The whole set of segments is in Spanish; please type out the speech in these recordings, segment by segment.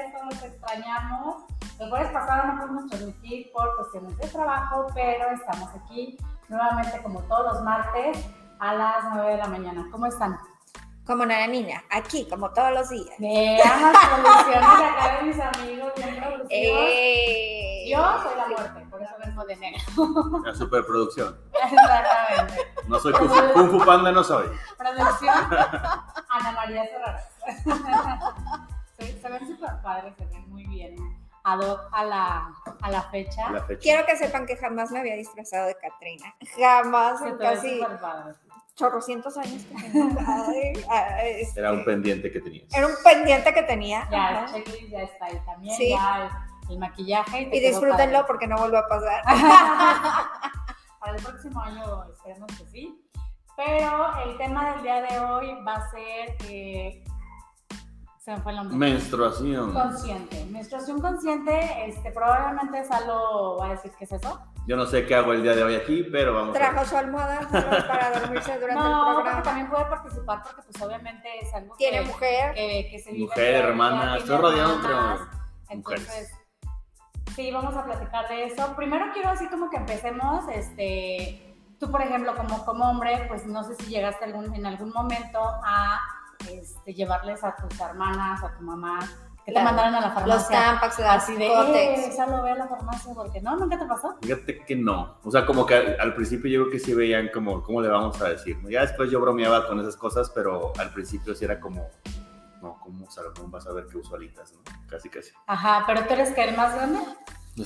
extrañamos. El jueves pasado no pudimos transmitir por cuestiones de trabajo, pero estamos aquí nuevamente como todos los martes a las 9 de la mañana. ¿Cómo están? Como una niña, aquí, como todos los días. Vean las producciones de acá de mis amigos, bien producidos. Eh, Yo soy la muerte, por eso vengo de negro. La superproducción. Exactamente. No soy Kung Fu, Kung Fu Panda, no soy. Producción, Ana María Serrano. Se, se ven súper padres, se ven muy bien. Ad hoc a la, a la fecha. La fecha. Quiero que sepan que jamás me había disfrazado de Catrina. Jamás, Se en casi chorrocientos años que tengo. Ay, ay, este, Era un pendiente que tenías. era un pendiente que tenía. Ya, ajá. el checklist ya está ahí también. Sí. Ya el, el maquillaje. Y quedó disfrútenlo padre. porque no vuelve a pasar. Para el próximo año esperemos que sí. Pero el tema del día de hoy va a ser. eh, se me fue el nombre. Menstruación. Consciente. Menstruación consciente, este, probablemente Salo va a decir qué es eso. Yo no sé qué hago el día de hoy aquí, pero vamos a Trajo ver. su almohada para dormirse durante no, el programa. también puede participar porque pues obviamente es algo Tiene que, mujer. que, que se vive Mujer, a hermana, estoy rodeado entre hermanas. mujeres. Entonces, sí, vamos a platicar de eso. Primero quiero así como que empecemos, este, tú por ejemplo como, como hombre, pues no sé si llegaste algún, en algún momento a este, llevarles a tus hermanas, a tu mamá, que te mandaran a la farmacia. Los tampax, las Así de, eh, esa lo ve a la farmacia, porque no, nunca te pasó. Fíjate que no. O sea, como que al, al principio yo creo que sí veían como, ¿cómo le vamos a decir? Ya después yo bromeaba con esas cosas, pero al principio sí era como, no, ¿cómo Salomón vas a ver que uso alitas, no? Casi, casi. Ajá, pero tú eres que el más grande.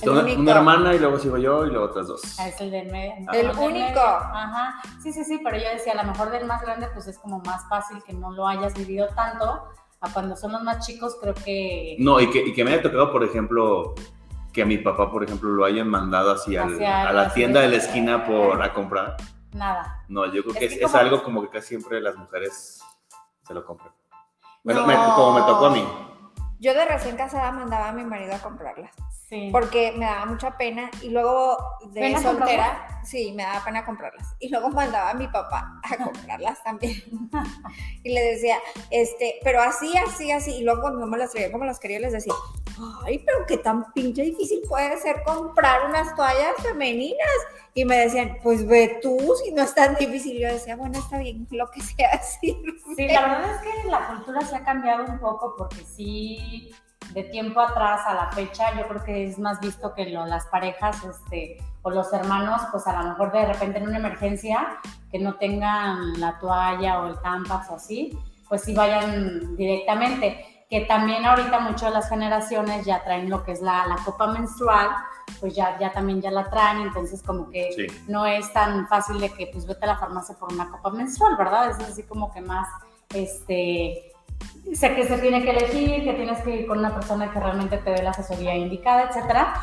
Una, único. una hermana y luego sigo yo y luego otras dos. Ah, Es el del medio. El del único. medio. Ajá. Sí, sí, sí, pero yo decía, a lo mejor del más grande, pues es como más fácil que no lo hayas vivido tanto. A cuando son los más chicos, creo que. No, y que, y que me haya tocado, por ejemplo, que a mi papá, por ejemplo, lo hayan mandado así al- Hacia a la tienda de la esquina por a comprar. Nada. No, yo creo Es que que es, es como- algo como que casi siempre las mujeres se lo compran. Bueno, No. me- como me tocó a mí. Yo de recién casada mandaba a mi marido a comprarlas. Sí. porque me daba mucha pena y luego de ¿Pena soltera, sí, me daba pena comprarlas. Y luego mandaba a mi papá a comprarlas también. y le decía, este, pero así, así, así. Y luego cuando no me las traía como las quería, les decía, ay, pero qué tan pinche difícil puede ser comprar unas toallas femeninas. Y me decían, pues ve tú, si no es tan difícil. Y yo decía, bueno, está bien, lo que sea así. Sí, la verdad es que la cultura se ha cambiado un poco porque sí, de tiempo atrás a la fecha, yo creo que es más visto que lo- las parejas este, o los hermanos, pues a lo mejor de repente en una emergencia, que no tengan la toalla o el tampax o así, pues sí vayan directamente. Que también ahorita muchas de las generaciones ya traen lo que es la, la copa menstrual, pues ya, ya también ya la traen, entonces como que Sí. no es tan fácil de que pues vete a la farmacia por una copa menstrual, ¿verdad? Es así como que más, este, sé que se tiene que elegir, que tienes que ir con una persona que realmente te dé la asesoría indicada, etcétera.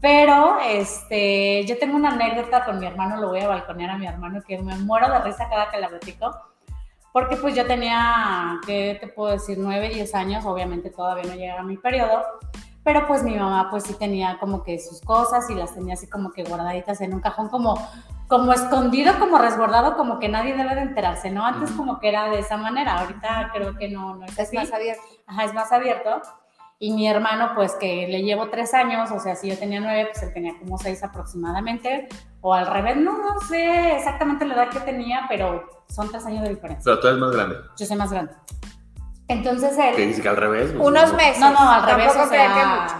Pero este, yo tengo una anécdota con mi hermano, lo voy a balconear a mi hermano, que me muero de risa cada que la platico. Porque pues yo tenía, ¿qué te puedo decir? 9, 10 años, obviamente todavía no llegaba mi periodo, pero pues mi mamá pues sí tenía como que sus cosas y las tenía así como que guardaditas en un cajón como, como escondido, como resguardado, como que nadie debe de enterarse, ¿no? Antes como que era de esa manera, ahorita creo que no, no es Es así. más abierto. Ajá, es más abierto. Y mi hermano, pues que le llevo tres años, o sea, si yo tenía nueve, pues él tenía como seis aproximadamente, o al revés, no, no sé exactamente la edad que tenía, pero son tres años de diferencia. Pero tú eres más grande. Yo soy más grande. Entonces él... dice que al revés. pues, Unos no. meses. No, no, al revés, Tampoco o que sea... mucho.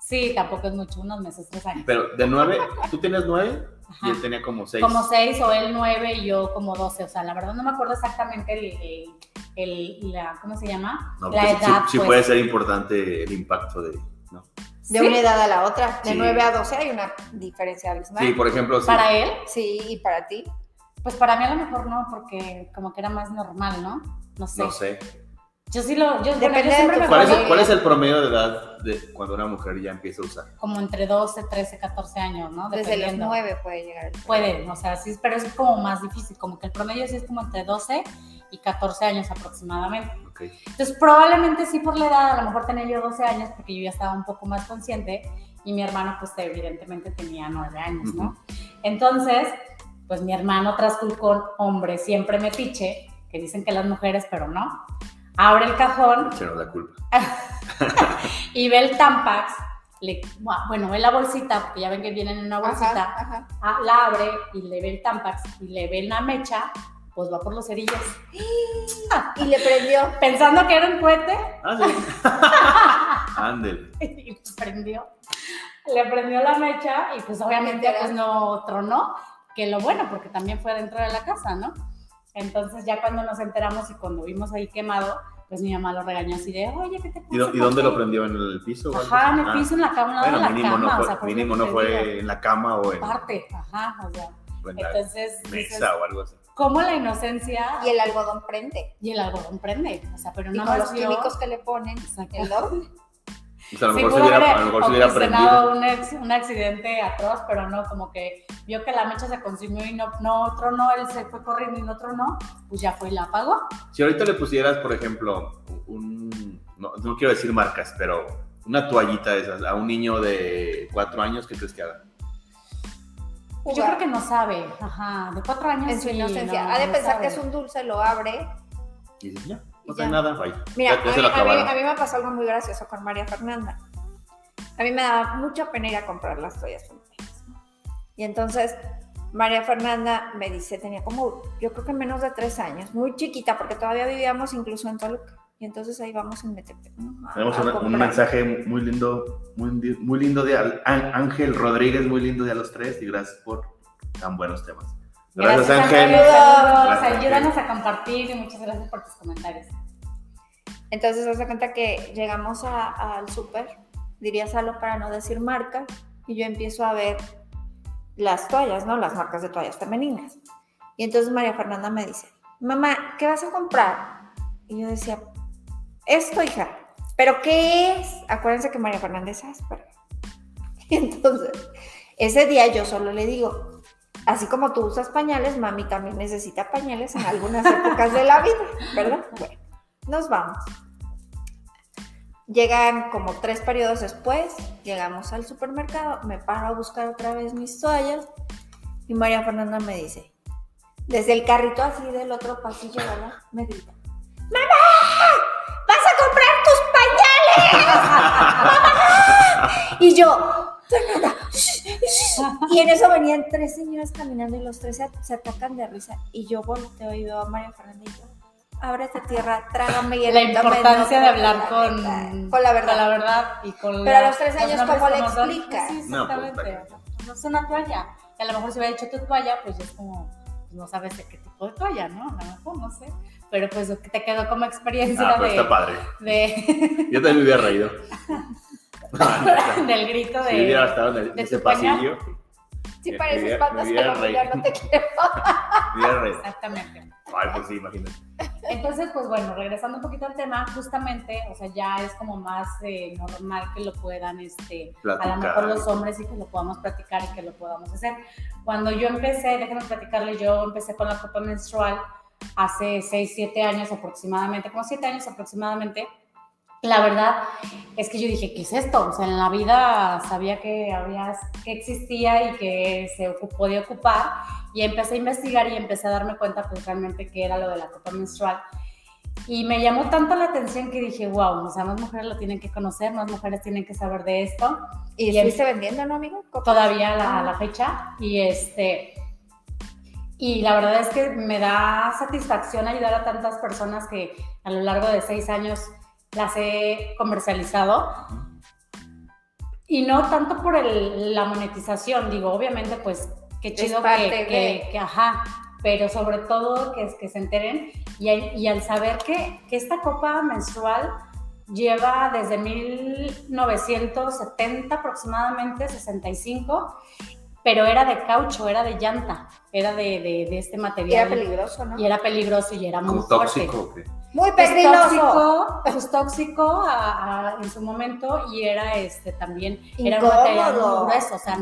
Sí, tampoco es mucho, unos meses, tres años. Pero de nueve, tú tienes nueve y él tenía como seis. Como seis o él nueve y yo como doce, o sea, la verdad no me acuerdo exactamente el, el, el- la, ¿cómo se llama? No, la pues, sí- edad, sí, pues. puede ser importante el impacto de. ¿no? De Sí, una edad a la otra, de Sí. 9 a 12 hay una diferencia abismal. Sí, por ejemplo, sí. Para él, Sí, y para ti. Pues para mí a lo mejor no, porque como que era más normal, ¿no? No sé. No sé. Yo sí lo, yo, bueno, Depende yo siempre me ¿Cuál es, cuál es el promedio de edad de cuando una mujer ya empieza a usar? como entre 12, 13, 14 años, ¿no? Desde los Dependiendo. 9 puede llegar. el Puede, o sea, sí, pero es como más difícil, como que el promedio sí es como entre 12 y 14 años aproximadamente. Ok. Entonces, probablemente sí por la edad, a lo mejor tenía yo 12 años porque yo ya estaba un poco más consciente y mi hermano pues evidentemente tenía 9 años, ¿no? Entonces, pues mi hermano tras con hombre siempre metiche, que dicen que las mujeres, pero no, abre el cajón Echaron la culpa. y ve el Tampax, le, bueno, ve la bolsita, porque ya ven que vienen en una bolsita, Ajá, ajá. ah, la abre y le ve el Tampax y le ve la mecha, pues va por los cerillos. Y le prendió. Pensando que era un cohete, Ah, sí. Ándele. y pues prendió. Le prendió la mecha y pues obviamente pues no tronó, que lo bueno, porque también fue dentro de la casa, ¿no? Entonces ya cuando nos enteramos y cuando vimos ahí quemado, pues mi mamá lo regañó así de, oye, ¿qué te pasa? ¿Y, y ¿Por dónde qué?". lo prendió? ¿En el piso? o algo Ajá, en el Ah, piso, en la cama, Bueno, de la mínimo, cama, no o fue, sea, por mínimo no fue en la cama o en, parte, ajá, o sea, o en entonces, dices, mesa o algo así. ¿cómo la inocencia Y el algodón prende. y el algodón prende? O sea, pero Y no con más los químicos que le ponen, el doble. O sea, a lo Sí mejor se pudo hubiera, haber a lo mejor se hubiera prendido. un, ex- un accidente atroz, pero no, como que vio que la mecha se consumió y no, no tronó, él se fue corriendo y no tronó, pues ya fue y la apagó. Si ahorita le pusieras, por ejemplo, un. No, no quiero decir marcas, pero una toallita de esas a un niño de cuatro años, ¿qué crees que haga? Yo creo que no sabe, ajá, de cuatro años. en su sí, inocencia. no, ha de no pensar sabe. que es un dulce, lo abre. Y dices, ya, no sé nada, bye. Mira, ya, ya a, mí, lo a, mí, acabaron. a mí me pasó algo muy gracioso con María Fernanda. A mí me daba mucha pena ir a comprar las toallas femeninas. Y entonces María Fernanda me dice, tenía como, yo creo que menos de tres años, muy chiquita, porque todavía vivíamos incluso en Toluca. Y entonces ahí vamos en Metepec. Tenemos una- un mensaje muy lindo, muy, muy lindo de Ángel Rodríguez, muy lindo de a los tres, y gracias por tan buenos temas. Gracias, Ángel. Saludos, Gracias, ayúdanos a compartir y muchas gracias por tus comentarios. Entonces, haz de cuenta que llegamos al súper, diría Salo para no decir marca, y yo empiezo a ver las toallas, ¿no? Las marcas de toallas femeninas. Y entonces María Fernanda me dice, mamá, ¿qué vas a comprar? Y yo decía, esto, hija. ¿Pero qué es? Acuérdense que María Fernanda es áspera. Y entonces, ese día yo solo le digo, así como tú usas pañales, mami también necesita pañales en algunas épocas de la vida, ¿verdad? Bueno, nos vamos. Llegan como tres periodos después, llegamos al supermercado, me paro a buscar otra vez mis toallas y María Fernanda me dice, desde el carrito así del otro pasillo, ¿verdad? Me grita, ¡Mamá! ¡Vas a comprar tus pañales! ¡Mamá! Y yo, y en eso venían tres señoras caminando y los tres se, se atacan de risa y yo volteo y veo a María Fernanda y yo, ábrete tierra, trágame y La eléntame, importancia de con hablar la con, neta, con la verdad. con la verdad y con Pero a la- los tres años, ¿cómo le explicas? Sí, No, pues, exactamente. No es una toalla. Y a lo mejor si hubiera dicho tu toalla, pues ya es como, pues no sabes de qué tipo de toalla, ¿no? A lo mejor, no sé. Pero pues te quedó como experiencia Ah, pero de, está padre. de- Yo también me hubiera reído. del grito de... Si hubiera estado en el- de ese pasillo, Si Me- pareces me patas, hubiera pero ya no te quiero. reído. Exactamente. Ay, pues sí, imagínate. Entonces, pues bueno, regresando un poquito al tema, justamente, o sea, ya es como más eh, normal que lo puedan, este, a lo Platicar. mejor los hombres y que lo podamos platicar y que lo podamos hacer. Cuando yo empecé, déjenme platicarles, yo empecé con la copa menstrual hace 6, 7 años aproximadamente, como 7 años aproximadamente. La verdad es que yo dije, ¿qué es esto? O sea, en la vida sabía que, había, que existía y que se podía ocupar y empecé a investigar y empecé a darme cuenta pues realmente que era lo de la copa menstrual. Y me llamó tanto la atención que dije, wow, o sea, más mujeres lo tienen que conocer, más mujeres tienen que saber de esto ¿Y Bien. estuviste vendiendo, no, amigo? Todavía a la, Ah. la fecha y este y la verdad es que me da satisfacción ayudar a tantas personas que a lo largo de seis años las he comercializado y no tanto por el- la monetización digo obviamente pues qué chido que, de- que- que, ajá pero sobre todo que, que se enteren y, al- y al saber que, que esta copa menstrual lleva desde 1970 aproximadamente, 65, pero era de caucho, era de llanta, era de, de- de este Y material. era peligroso, ¿no? Y era peligroso y era muy Como fuerte. tóxico. ¿o Muy Pues peligroso. tóxico, pues tóxico a- a- en su momento y era este también, era un Incómodo. material muy grueso, o sea,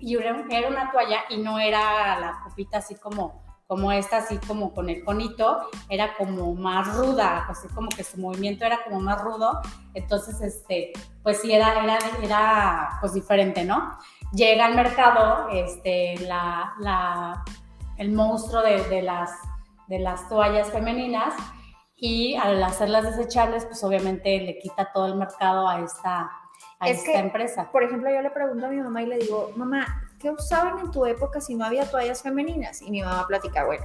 y era, era una toalla y no era la copita así como, como esta, así como con el conito, era como más ruda, así como que su movimiento era como más rudo, entonces, este, pues sí, era, era, era pues diferente, ¿no? Llega al mercado, este, la, la, el monstruo de, de las, de las toallas femeninas y al hacerlas desechables, pues obviamente le quita todo el mercado a esta, a Es esta que, empresa. Por ejemplo, yo le pregunto a mi mamá y le digo, mamá, ¿qué usaban en tu época si no había toallas femeninas? Y mi mamá platica, bueno,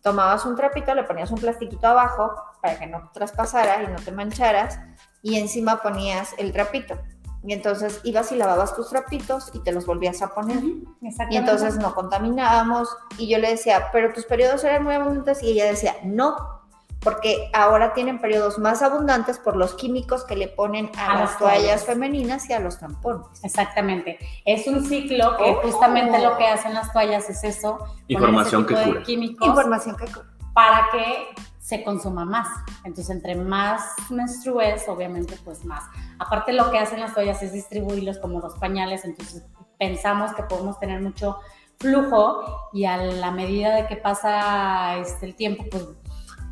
tomabas un trapito, le ponías un plastiquito abajo para que no traspasara y no te mancharas, y encima ponías el trapito. Y entonces ibas y lavabas tus trapitos y te los volvías a poner. Y entonces no contaminábamos. Y yo le decía, pero tus periodos eran muy abundantes. Y ella decía, no, porque ahora tienen periodos más abundantes por los químicos que le ponen a, A las las toallas toallas. femeninas y a los tampones. Exactamente. Es un ciclo que Oh. justamente lo que hacen las toallas es eso. Información ese tipo que de cura. químicos Información que... para que se consuma más. Entonces, entre más menstrues, obviamente, pues más. Aparte, lo que hacen las toallas es distribuirlos como los pañales, entonces pensamos que podemos tener mucho flujo y a la medida de que pasa este, el tiempo, pues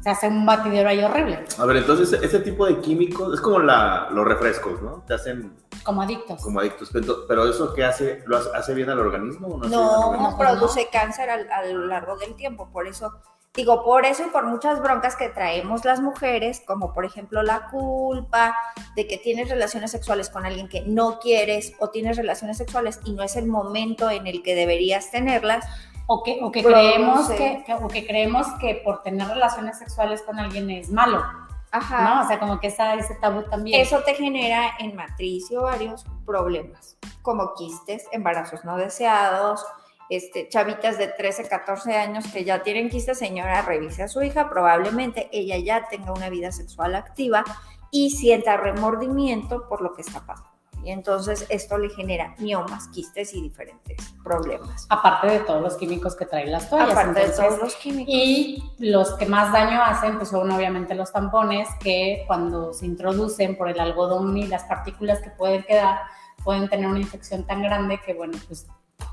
se hace un batidero ahí horrible, A ver, entonces ese tipo de químicos es como la, los refrescos, ¿no? Te hacen como adictos. como adictos. Pero, pero eso qué hace, ¿lo hace, hace bien al organismo o no? No, organismo? produce cáncer al- a, lo largo del tiempo. Por eso, digo, por eso y por muchas broncas que traemos las mujeres, como por ejemplo la culpa de que tienes relaciones sexuales con alguien que no quieres o tienes relaciones sexuales y no es el momento en el que deberías tenerlas. O que, o que creemos que, que- o que creemos que por tener relaciones sexuales con alguien es malo, Ajá. ¿no? O sea, como que está ese tabú también. Eso te genera en matriz y ovarios problemas, como quistes, embarazos no deseados, este, chavitas de 13, 14 años que ya tienen quistes, señora, revise a su hija, probablemente ella ya tenga una vida sexual activa y sienta remordimiento por lo que está pasando. Y entonces esto le genera miomas, quistes y diferentes problemas. Aparte de todos los químicos que traen las toallas. Aparte de todos los químicos. Y los que más daño hacen, pues son obviamente los tampones, que cuando se introducen por el algodón y las partículas que pueden quedar, pueden tener una infección tan grande que, bueno, pues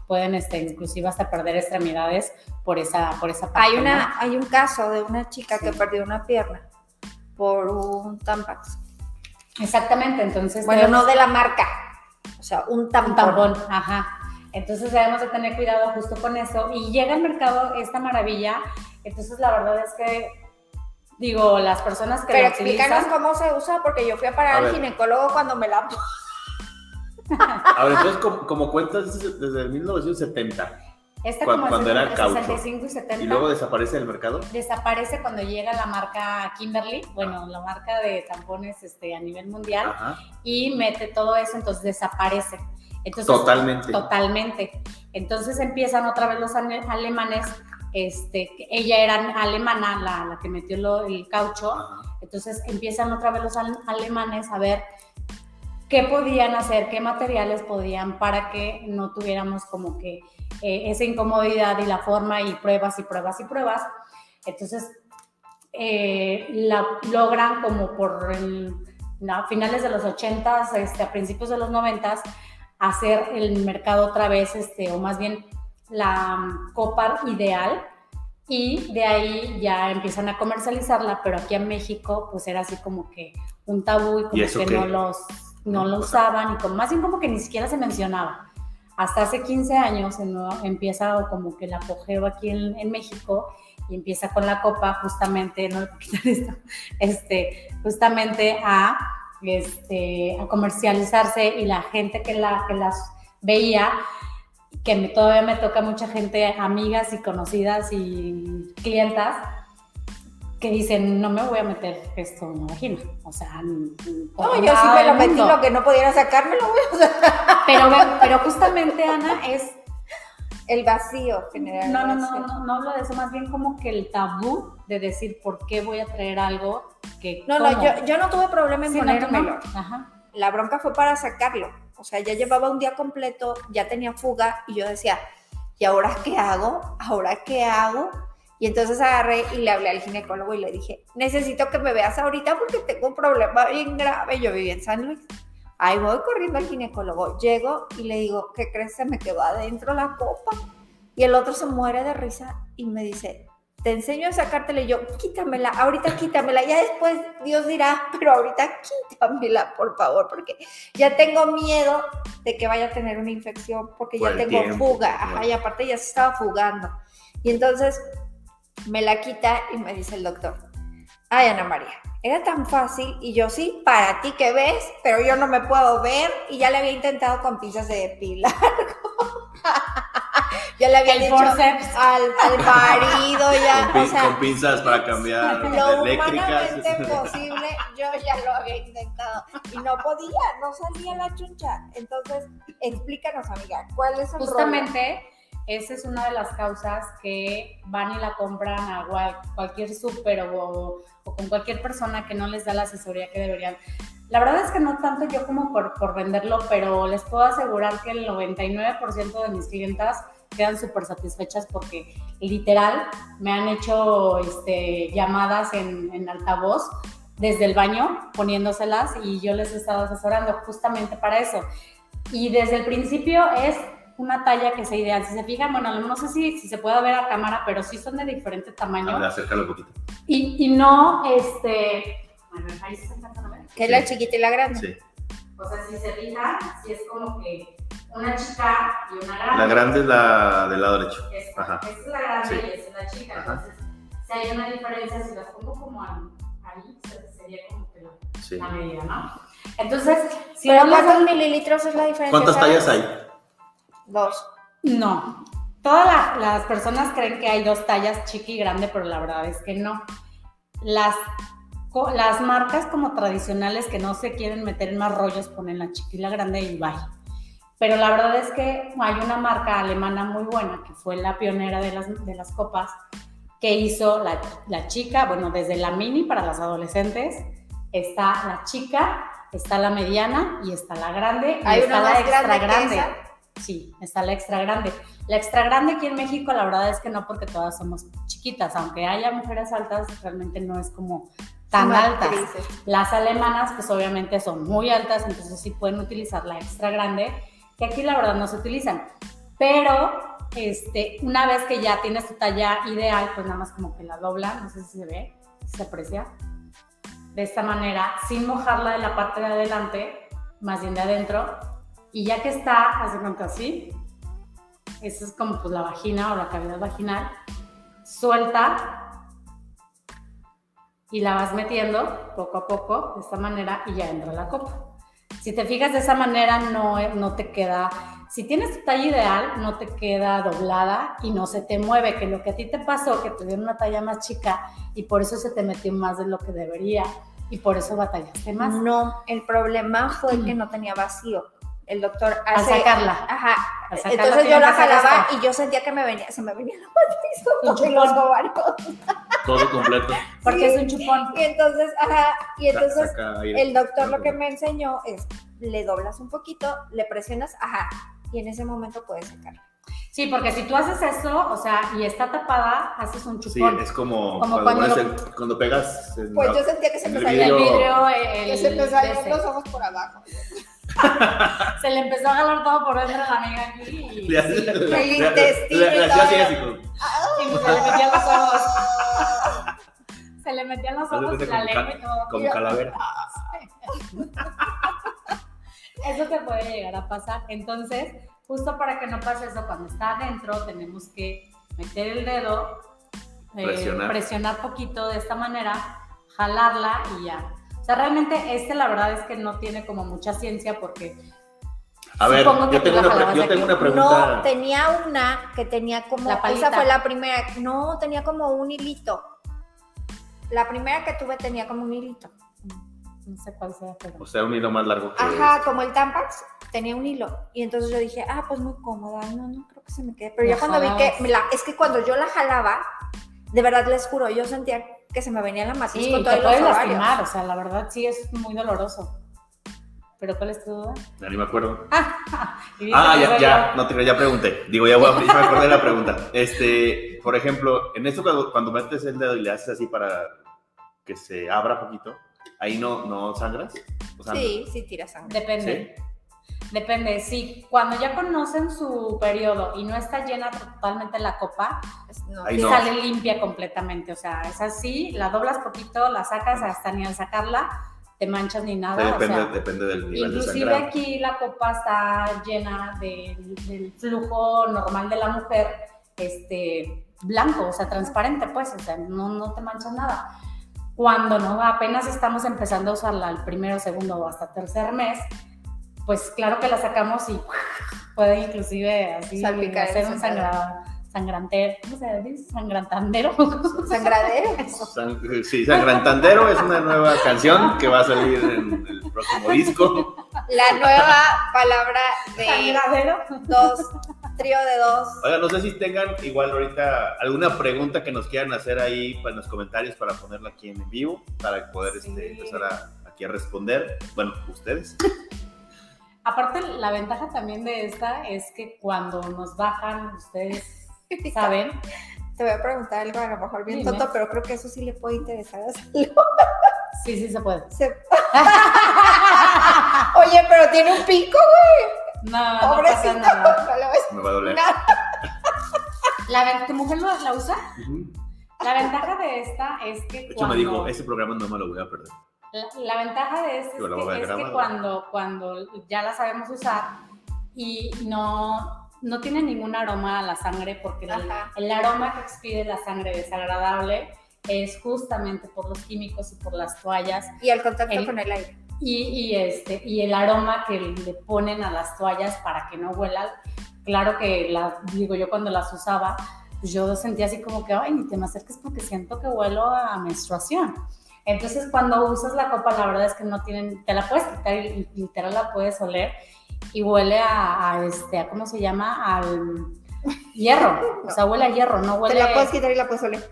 pueden este, inclusive hasta perder extremidades por esa, por esa parte. Hay, ¿no? una, hay un caso de una chica que Sí. perdió una pierna por un tampax. Exactamente, entonces... Bueno, no de la marca, o sea, un tampón. Un tampón, ajá. Entonces debemos de tener cuidado justo con eso. Y llega al mercado esta maravilla. Entonces la verdad es que, digo, las personas que Pero lo explícanos utilizan... cómo se usa, porque yo fui a parar A al ver. ginecólogo cuando me la... A ver, entonces, como, como cuentas desde, desde el 1970 Esta Cuando- como cuando era caucho. 65 y 70 y luego desaparece del mercado. desaparece cuando llega la marca Kimberly, bueno, la marca de tampones este, a nivel mundial, Ajá. y mete todo eso, entonces desaparece. Entonces, Totalmente. Totalmente. Entonces empiezan otra vez los ale- alemanes, este, ella era alemana, la, la que metió lo- el caucho, Ajá. entonces empiezan otra vez los al- alemanes a ver qué podían hacer, qué materiales podían para que no tuviéramos como que eh, esa incomodidad y la forma y pruebas y pruebas y pruebas. Entonces, eh, la, logran como por el- a finales de los 80s, este, a principios de los 90s, hacer el mercado otra vez, este, o más bien la mm, copa ideal, y de ahí ya empiezan a comercializarla, pero aquí en México pues era así como que un tabú y como ¿Y que qué? no los no lo usaban y como, más bien como que ni siquiera se mencionaba. Hasta hace 15 años en- empieza como que el apogeo aquí en, en México y empieza con la copa justamente, no esto, este, justamente a, este, a comercializarse y la gente que, la, que las veía, que me- todavía me toca mucha gente, amigas y conocidas y clientas, que dicen, no me voy a meter esto en la vagina. O sea, No, yo sí me lo metí, lo que no pudiera sacar, me lo voy a sacar. Pero, pero justamente, Ana, es El vacío general. No, no, no, no, no hablo de eso, más bien como que el tabú de decir por qué voy a traer algo que. No, no, yo, yo no tuve problema en ponérmelo. La bronca fue para sacarlo. O sea, ya llevaba un día completo, ya tenía fuga y yo decía, ¿y ahora qué hago? ¿Ahora qué hago? Y entonces agarré y le hablé al ginecólogo y le dije, necesito que me veas ahorita porque tengo un problema bien grave. Yo vivía en San Luis. Ahí voy corriendo al ginecólogo. Llego y le digo, ¿qué crees? Se me quedó adentro la copa. Y el otro se muere de risa y me dice, te enseño a sacártela. Y yo, quítamela, ahorita quítamela. Ya después Dios dirá, pero ahorita quítamela, por favor, porque ya tengo miedo de que vaya a tener una infección, porque Por ya tengo tiempo, fuga. Ajá, y aparte ya se estaba fugando. Y entonces me la quita y me dice el doctor, Ay, Ana María, era tan fácil y yo sí, para ti que ves, pero yo no me puedo ver y ya le había intentado con pinzas de depilar. ya le había El dicho forceps. al, al marido, ya, Con, o sea, con pinzas para cambiar lo eléctricas. humanamente posible, yo ya lo había intentado y no podía, no salía la chuncha. Entonces, explícanos, amiga, ¿cuál es el rollo? Justamente, esa es una de las causas que van y la compran a cual- cualquier súper o, o con cualquier persona que no les da la asesoría que deberían. La verdad es que no tanto yo como por, por venderlo, pero les puedo asegurar que el 99% de mis clientas quedan súper satisfechas porque literal me han hecho este, llamadas en, en altavoz desde el baño poniéndoselas y yo les he estado asesorando justamente para eso. Y desde el principio es una talla que sea ideal. Si se fijan, bueno, no sé si, si se puede ver a cámara, pero sí son de diferente tamaño. A ver, acércalo un poquito. Y, y no, este... Ver, ahí se alcanzan a ver. Que es la chiquita y la grande. Sí. O sea, si se fijan, si es como que una chica y una grande. La grande es la del lado derecho. Esta, Ajá. esta es la grande Sí. y esta es la chica. Ajá. Entonces, si hay una diferencia, si las pongo como ahí, ahí se- sería como que la, Sí. la medida, ¿no? Entonces, si ¿Pero cuántos mililitros es la diferencia? ¿Cuántas tallas hay? Dos. No. Todas la- las personas creen que hay dos tallas, chica y grande, pero la verdad es que no. Las, las marcas como tradicionales que no se quieren meter en más rollos ponen la chica y la grande y bye. Pero la verdad es que hay una marca alemana muy buena que fue la pionera de las, de las copas que hizo la, la chica, bueno, desde la mini para las adolescentes, está la chica, está la mediana y está la grande y ¿Hay está una la extra grande. Sí, está la extra grande. La extra grande aquí en México, la verdad es que no, porque todas somos chiquitas. Aunque haya mujeres altas, realmente no es como tan altas. Las alemanas, pues obviamente son muy altas, entonces sí pueden utilizar la extra grande, que aquí la verdad no se utilizan. Pero este, una vez que ya tienes tu talla ideal, pues nada más como que la dobla, no sé si se ve, si se aprecia. De esta manera, sin mojarla de la parte de adelante, más bien de adentro. Y ya que está, haz de cuenta así, eso es como pues la vagina o la cavidad vaginal, suelta y la vas metiendo poco a poco de esta manera y ya entra la copa. Si te fijas de esa manera no, no te queda, si tienes tu talla ideal no te queda doblada y no se te mueve, que lo que a ti te pasó, que te una talla más chica y por eso se te metió más de lo que debería y por eso batallaste más. No, el problema fue que no tenía vacío. El doctor hace... sacarla. Ajá. Al sacarla Entonces yo la jalaba y yo sentía que me venía, se me venía la Un matriz y los ovarios. Todo completo. Porque Sí. es un chupón. Y entonces, ajá, y entonces Saca el doctor lo que me enseñó es, le doblas un poquito, le presionas, ajá, y en ese momento puedes sacarla. Sí, porque si tú haces eso, o sea, y está tapada, haces un Sí, chupón. es como, Como cuando, cuando el- cuando pegas. en Pues la- yo sentía que se me el salía el vidrio. vidrio, el, que se me salían los ojos por abajo. Se le empezó a jalar todo por dentro a la amiga aquí y, Le- sí, le- el intestino le- y hacía así, todo. así como- y se le metían los ojos. Se le metían los de ojos y la lengua y todo. como calavera. Eso te puede llegar a pasar. Entonces, justo para que no pase eso, cuando está adentro, tenemos que meter el dedo, eh, Presionar. presionar poquito de esta manera, jalarla y ya. O sea, realmente este la verdad es que no tiene como mucha ciencia porque A ver, yo tengo, la una, yo tengo pregunta. No, tenía una que tenía como, La esa fue la primera, no, tenía como un hilito. La primera que tuve tenía como un hilito. no sé cuál sea, pero O sea, un hilo más largo que. Ajá, como el Tampax tenía un hilo. Y entonces yo dije, ah, pues muy cómoda, no, no creo que se me quede. Pero ya cuando vi que, jalabas. me la- es que cuando yo la jalaba, de verdad les juro, yo sentía que se me venía la matriz sí, con te todos los puedes lastimar, o sea, la verdad sí es muy doloroso. ¿Pero cuál es tu duda? Ya ni me acuerdo. Ah, ya, ya, no te ya pregunté. Digo, ya, voy a- ya me acordé de la pregunta. Este, por ejemplo, en esto cuando, cuando metes el dedo y le haces así para que se abra poquito, ahí no, no sangras. O sea, Sí, sí tira sangre. Depende. Depende, sí. Cuando ya conocen su periodo y no está llena totalmente la copa, Pues, no. Y no. sale limpia completamente. O sea, es así, la doblas poquito, la sacas, hasta ni al sacarla te manchas ni sí, nada. depende, o sea, depende del nivel de inclusive sangrado. aquí la copa está llena de- del flujo normal de la mujer, este, blanco, o sea, transparente, pues, o sea, no, no te manchas nada. Cuando no apenas estamos empezando a usarla el primero, segundo o hasta tercer mes, pues claro que la sacamos y puede inclusive así Salpicar hacer un sangrado. sangrantero, ¿cómo se dice? Sangrantandero. Sangradero. San- sí, Sangrantandero es una nueva canción que va a salir en el próximo disco. La nueva palabra de Sangradero. dos, trío de dos. Oiga, no sé si tengan igual ahorita alguna pregunta que nos quieran hacer ahí pues, en los comentarios para ponerla aquí en vivo, para poder este, empezar a, aquí a responder. Bueno, ustedes. Aparte, la ventaja también de esta es que cuando nos bajan, ustedes saben, Te voy a preguntar algo a lo mejor bien Dime. tonto, pero creo que eso sí le puede interesar a Salo. sí, sí se puede. Se- Oye, pero tiene un pico, No, no pasa pobrecito. nada. No vas Me va a doler. Nada. La, ¿Tu mujer lo- la usa? La ventaja de esta es que De hecho, cuando... me dijo, ese programa no me lo voy a perder. La, la ventaja de este Yo es, que, es que cuando, cuando ya la sabemos usar y no, no tiene ningún aroma a la sangre, porque el, el aroma que expide la sangre desagradable es justamente por los químicos y por las toallas Y el contacto El- con el aire. y, y este, y el aroma que le ponen a las toallas para que no huelan. Claro que, la, digo yo cuando las usaba, pues yo sentía así como que, ay, ni te me acerques porque siento que huelo a menstruación. Entonces, cuando usas la copa, la verdad es que no tienen, te la puedes quitar y literal la puedes oler y huele a, a este, a, ¿cómo se llama? Al hierro. O sea, huele a hierro, no Te huele... la puedes quitar y la puedes oler.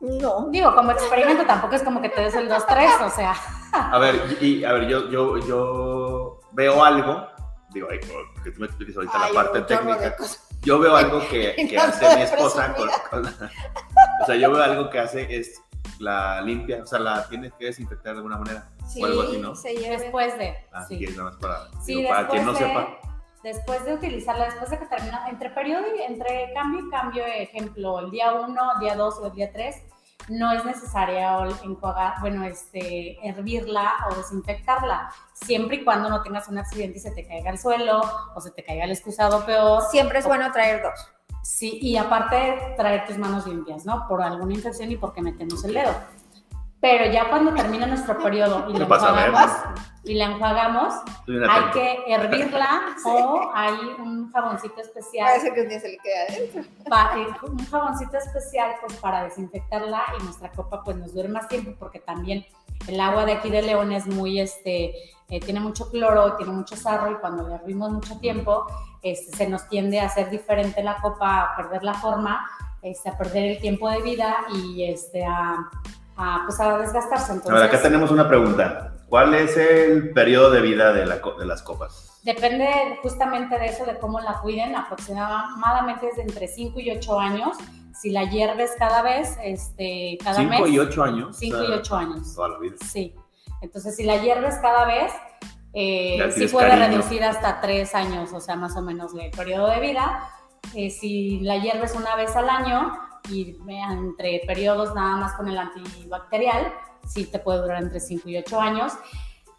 No. Digo, como experimento tampoco es como que te des el 2-3, o sea... A ver, y, y, a ver, yo, yo, yo veo algo, digo, ay, que tú me expliques ahorita Ay, la parte técnica. cosas. Yo veo algo que, Y que no hace mi esposa con, con- O sea, yo veo algo que hace es la limpia, o sea, la tienes que desinfectar de alguna manera. Sí, o algo así, ¿no? se lleva. Después de... Así sí. que es nada más para, Sí, digo, para quien no de, sepa. Después de utilizarla, después de que termina, entre periodo y entre cambio y cambio, ejemplo, el día 1, día 2 o el día 3, no es necesario enjuagar, bueno, este, hervirla o desinfectarla, siempre y cuando no tengas un accidente y se te caiga al suelo o se te caiga el excusado peor. Siempre es bueno traer dos. Sí, y aparte traer tus manos limpias, ¿no? Por alguna infección y porque metemos el dedo. Pero ya cuando termina nuestro periodo y ¿Qué la enjuagamos, y la enjuagamos, hay que hervirla o hay un jaboncito especial, Parece que un día se le queda adentro. eh, un jaboncito especial pues para desinfectarla y nuestra copa pues nos dure más tiempo porque también el agua de aquí de León es muy, este, eh, tiene mucho cloro, tiene mucho sarro y cuando le hervimos mucho tiempo este, se nos tiende a hacer diferente la copa, a perder la forma, este, a perder el tiempo de vida y este, a, a, pues, a desgastarse. A Entonces, ver, acá tenemos una pregunta. ¿Cuál es el periodo de vida de, la de las copas? Depende justamente de eso, de cómo la cuiden. Aproximadamente es de entre 5 y 8 años. Si la hierves cada vez, este, cada mes. 5 y 8 años. 5 o sea, y 8 años. Toda la vida. Sí. Entonces, si la hierves cada vez, eh, sí puede cariño. reducir hasta 3 años, o sea, más o menos el periodo de vida. Eh, si la hierves una vez al año y entre periodos nada más con el antibacterial, sí te puede durar entre 5 y 8 años.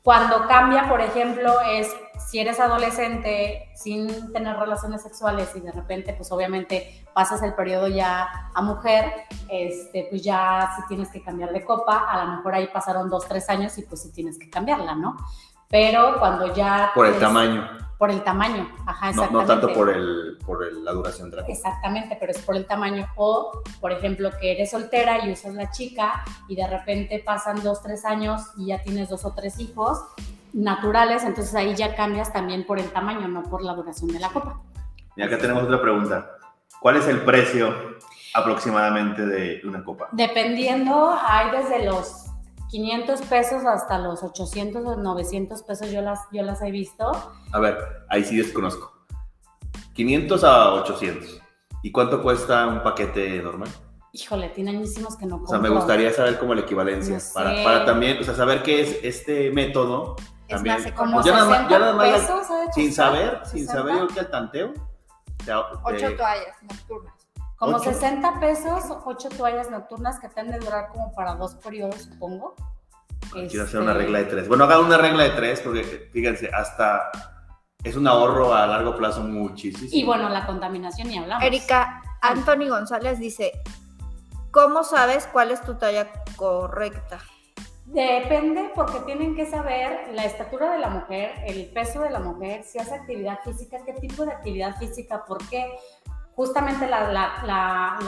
Cuando cambia, por ejemplo, es si eres adolescente sin tener relaciones sexuales y de repente, pues obviamente pasas el periodo ya a mujer, este, pues ya si tienes que cambiar de copa, a lo mejor ahí pasaron dos, tres años y pues sí tienes que cambiarla, ¿no? Pero cuando ya... Por el tamaño. Por el tamaño, ajá, exactamente. no tanto por, el, por el- la duración de la. Exactamente, pero es por el tamaño. O, por ejemplo, que eres soltera y usas la chica y de repente pasan dos, tres años y ya tienes dos o tres hijos naturales, entonces ahí ya cambias también por el tamaño, no por la duración de la copa. Y acá tenemos otra pregunta. ¿Cuál es el precio aproximadamente de una copa? Dependiendo, hay desde los 500 pesos hasta los 800 o 900 pesos, yo las, yo las he visto. A ver, ahí sí desconozco. 500 a 800. ¿Y cuánto cuesta un paquete normal? Híjole, tiene añísimos que no O sea, me compro. gustaría saber como la equivalencia. No sé. para, para también, o sea, saber qué es este método. Es También, más Como Pues ya nada más- 60 ya nada más- pesos, ¿ha de sin saber, sin 60. saber yo que al tanteo. o sea, Ocho eh, toallas nocturnas. Como Ocho. 60 pesos, 8 toallas nocturnas que te han de durar como para dos periodos, supongo. Quiero hacer Este, una regla de tres. Bueno, hagan una regla de tres porque, fíjense, hasta es un ahorro a largo plazo muchísimo. Y bueno, la contaminación ni hablamos. Erika Anthony González dice, ¿cómo sabes cuál es tu talla incorrecta? Depende porque tienen que saber la estatura de la mujer, el peso de la mujer, si hace actividad física, qué tipo de actividad física, por qué. Justamente la,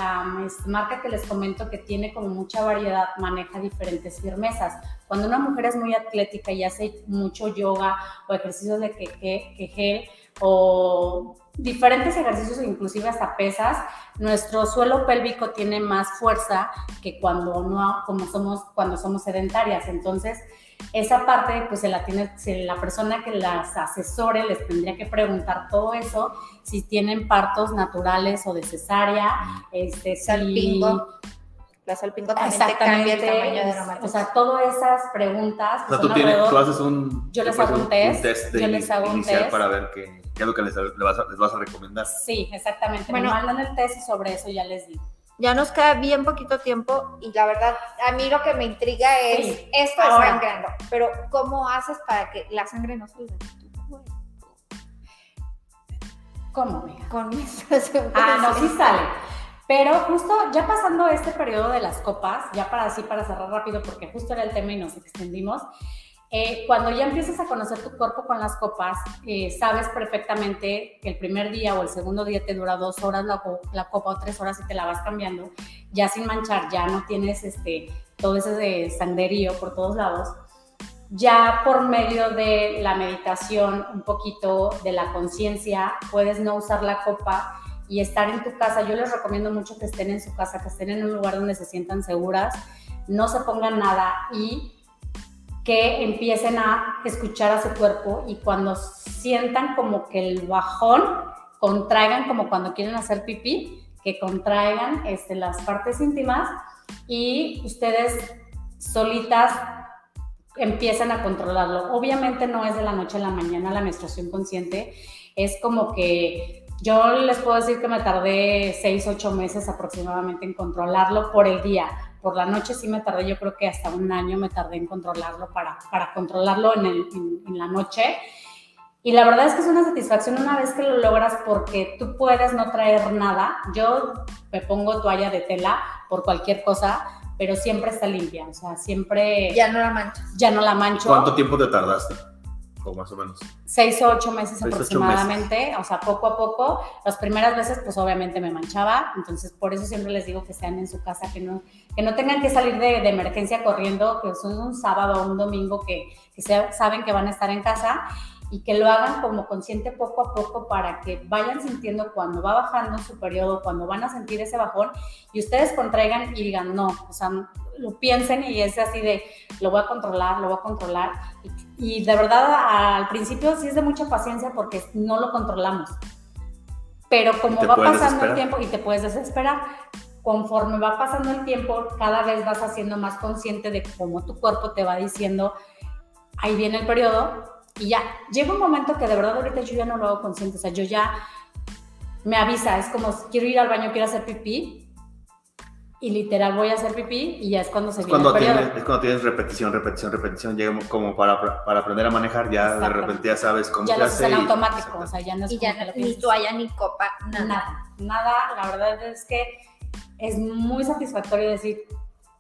marca que les comento que tiene como mucha variedad maneja diferentes firmezas. Cuando una mujer es muy atlética y hace mucho yoga o ejercicios de que gel o diferentes ejercicios, inclusive hasta pesas, nuestro suelo pélvico tiene más fuerza que cuando no, como somos, cuando somos sedentarias. Entonces, esa parte, pues se la tiene, la persona que las asesore les tendría que preguntar todo eso, si tienen partos naturales o de cesárea, este, salpingo. La salpingo también te cambia el tamaño de la O sea, todas esas preguntas. O sea, tú, tienes, tú haces un. Yo les hago un test. yo les hago un test. Para ver qué qué es lo que les, vas, a, les, vas, a, recomendar. Sí, exactamente. Bueno, Me mandan el test y sobre eso ya les digo. Ya nos queda bien poquito tiempo y la verdad, a mí lo que me intriga es esto es sangrando, pero ¿cómo haces para que la sangre no cuerpo? ¿Cómo, Con Ah, no, sí sale. Pero justo ya pasando este periodo de las copas, ya para así, para cerrar rápido, porque justo era el tema y nos extendimos, eh, cuando ya empiezas a conocer tu cuerpo con las copas, eh, sabes perfectamente que el primer día o el segundo día te dura dos horas la, copa o tres horas y te la vas cambiando, ya sin manchar, ya no tienes este, todo ese de sanderío por todos lados. Ya por medio de la meditación, un poquito de la conciencia, puedes no usar la copa y estar en tu casa. Yo les recomiendo mucho que estén en su casa, que estén en un lugar donde se sientan seguras, no se pongan nada y que empiecen a escuchar a su cuerpo y cuando sientan como que el bajón, contraigan como cuando quieren hacer pipí, que contraigan este, las partes íntimas y ustedes solitas empiezan a controlarlo. Obviamente no es de la noche a la mañana la menstruación consciente, es como que yo les puedo decir que me tardé 6, 8 meses aproximadamente en controlarlo por el día por la noche sí me tardé, yo creo que hasta un año me tardé en controlarlo para, para controlarlo en, el, en, la noche. Y la verdad es que es una satisfacción una vez que lo logras porque tú puedes no traer nada. Yo me pongo toalla de tela por cualquier cosa, pero siempre está limpia, o sea, siempre... Ya no la mancho. Ya no la mancho. ¿Cuánto tiempo te tardaste? Más o menos. Seis o ocho meses aproximadamente, o sea, poco a poco. Las primeras veces, pues obviamente me manchaba, entonces por eso siempre les digo que sean en su casa, que no, que no tengan que salir de, de emergencia corriendo, que son un sábado o un domingo que, que saben que van a estar en casa y que lo hagan como consciente poco a poco para que vayan sintiendo cuando va bajando su periodo, cuando van a sentir ese bajón y ustedes contraigan y digan no, o sea, lo piensen y es así de lo voy a controlar, lo voy a controlar y, de verdad al principio sí es de mucha paciencia porque no lo controlamos, pero como va pasando el tiempo y te puedes desesperar, conforme va pasando el tiempo, cada vez vas haciendo más consciente de cómo tu cuerpo te va diciendo, ahí viene el periodo, y ya, llega un momento que de verdad ahorita yo ya no lo hago consciente, o sea, yo ya me avisa, es como quiero ir al baño, quiero hacer pipí, y literal voy a hacer pipí y ya es cuando se es cuando tienes, Es cuando tienes repetición, repetición, repetición, llega como para, para aprender a manejar, ya de repente ya sabes cómo ya se hace. Ya lo en automático, o sea, ya no es y ya ni toalla, ni copa, nada. nada. Nada, la verdad es que es muy satisfactorio decir,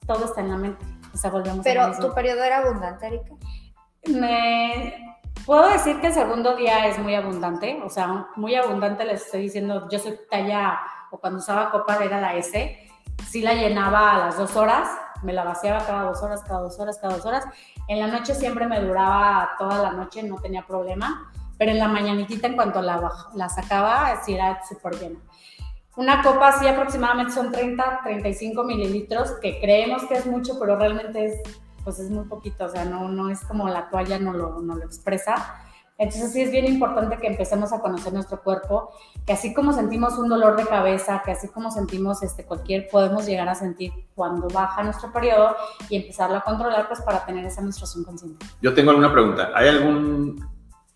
todo está en la mente, o sea, volvemos Pero, ¿tu periodo era abundante, Erika? Me Puedo decir que el segundo día es muy abundante, o sea, muy abundante les estoy diciendo, yo soy talla, o cuando usaba copa era la S, sí la llenaba a las dos horas, me la vaciaba cada dos horas, cada dos horas, cada dos horas. En la noche siempre me duraba toda la noche, no tenía problema, pero en la mañanitita en cuanto la, la sacaba, sí era súper llena. Una copa así aproximadamente son 30, 35 mililitros, que creemos que es mucho, pero realmente es pues es muy poquito, o sea, no, no es como la toalla no lo, no lo expresa. Entonces sí es bien importante que empecemos a conocer nuestro cuerpo, que así como sentimos un dolor de cabeza, que así como sentimos este, cualquier, podemos llegar a sentir cuando baja nuestro periodo y empezarlo a controlar pues para tener esa menstruación consciente. Yo tengo alguna pregunta. ¿Hay algún,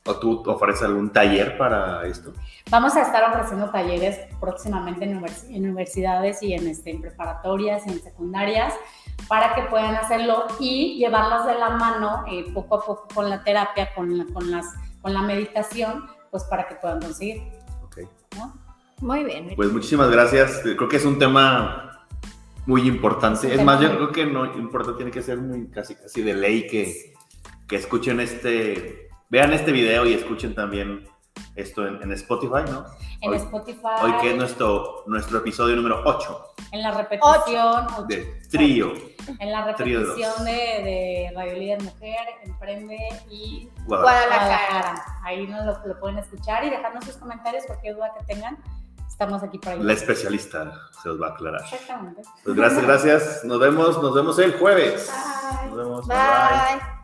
o tú ofreces algún taller para esto? Vamos a estar ofreciendo talleres próximamente en, universidades y en, este, en preparatorias y en secundarias para que puedan hacerlo y llevarlas de la mano eh, poco a poco con la terapia, con la, con, las, con la meditación, pues para que puedan conseguir. Ok. Muy bien. Pues muchísimas gracias. Creo que es un tema muy importante. Sí, Es más, yo creo que no importante tiene que ser muy casi casi de ley que, que escuchen este, vean este video y escuchen también esto en, en Spotify, ¿no? En Hoy- Spotify, Hoy que es nuestro, nuestro episodio número 8 en la repetición, de Trío en la repetición de, de Radio Líder Mujer, Emprende y Guadalajara. Guadalajara. Ahí nos lo, lo pueden escuchar y dejarnos sus comentarios, cualquier duda que tengan. Estamos aquí para La ayudar. especialista se os va a aclarar. Exactamente. Pues gracias, gracias. Nos vemos, nos vemos el jueves. Bye. Nos vemos. Bye.